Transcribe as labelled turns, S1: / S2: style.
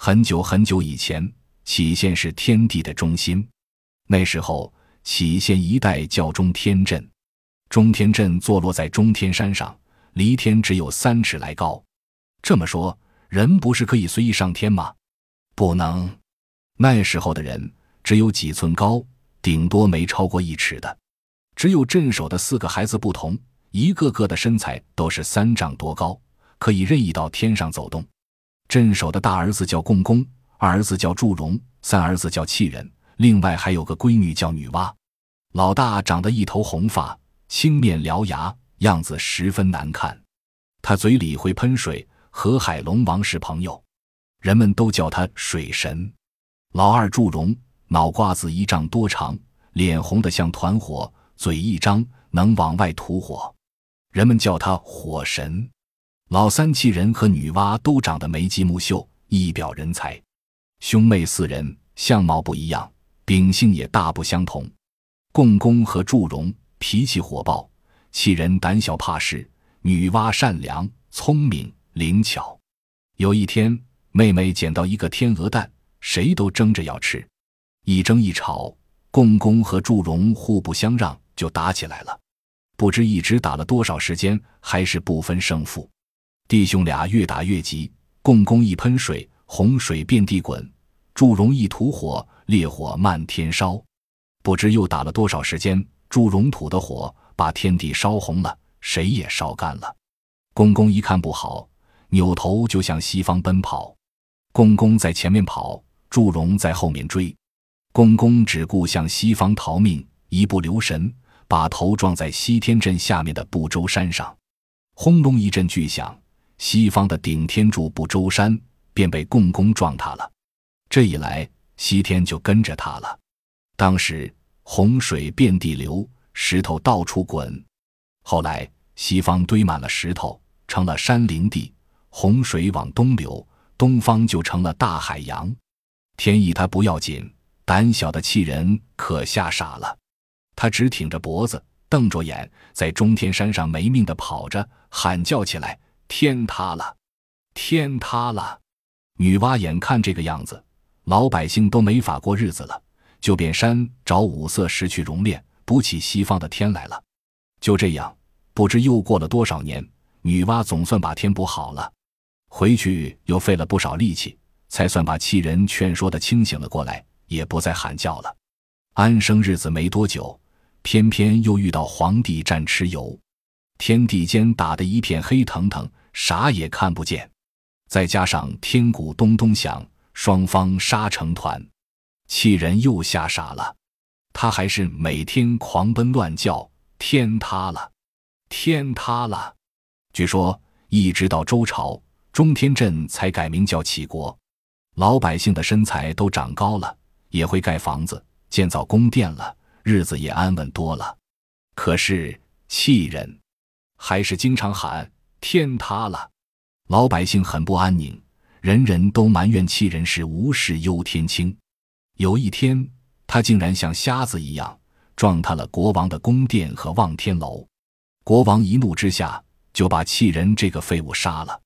S1: 很久很久以前，杞县是天地的中心。那时候，杞县一带叫中天镇。中天镇坐落在中天山上，离天只有三尺来高。这么说，人不是可以随意上天吗？不能。那时候的人只有几寸高，顶多没超过一尺的。只有镇守的四个孩子不同，一个个的身材都是三丈多高，可以任意到天上走动。镇守的大儿子叫共工，二儿子叫祝融，三儿子叫契人，另外还有个闺女叫女娲。老大长得一头红发。青面獠牙，样子十分难看。他嘴里会喷水，和海龙王是朋友，人们都叫他水神。老二祝融，脑瓜子一丈多长，脸红得像团火，嘴一张能往外吐火，人们叫他火神。老三契人和女娲都长得眉肌目秀，一表人才。兄妹四人相貌不一样，秉性也大不相同。共工和祝融。脾气火爆，气人胆小怕事。女娲善良聪明灵巧。有一天，妹妹捡到一个天鹅蛋，谁都争着要吃。一争一吵，共工和祝融互不相让，就打起来了。不知一直打了多少时间，还是不分胜负。弟兄俩越打越急，共工一喷水，洪水遍地滚；祝融一吐火，烈火漫天烧。不知又打了多少时间。祝融吐的火把天地烧红了，谁也烧干了。公公一看不好，扭头就向西方奔跑。公公在前面跑，祝融在后面追。公公只顾向西方逃命，一不留神把头撞在西天镇下面的不周山上。轰隆一阵巨响，西方的顶天柱不周山便被共工撞塌了。这一来，西天就跟着塌了。当时。洪水遍地流，石头到处滚。后来西方堆满了石头，成了山林地。洪水往东流，东方就成了大海洋。天意他不要紧，胆小的气人可吓傻了。他直挺着脖子，瞪着眼，在中天山上没命的跑着，喊叫起来：“天塌了！天塌了！”女娲眼看这个样子，老百姓都没法过日子了。就变山找五色石去熔炼，补起西方的天来了。就这样，不知又过了多少年，女娲总算把天补好了。回去又费了不少力气，才算把气人劝说的清醒了过来，也不再喊叫了。安生日子没多久，偏偏又遇到皇帝战蚩尤，天地间打得一片黑腾腾，啥也看不见。再加上天鼓咚咚响，双方杀成团。气人又吓傻了，他还是每天狂奔乱叫：“天塌了，天塌了！”据说一直到周朝，中天镇才改名叫杞国，老百姓的身材都长高了，也会盖房子、建造宫殿了，日子也安稳多了。可是气人还是经常喊：“天塌了！”老百姓很不安宁，人人都埋怨气人是无事忧天轻。有一天，他竟然像瞎子一样撞塌了国王的宫殿和望天楼。国王一怒之下，就把气人这个废物杀了。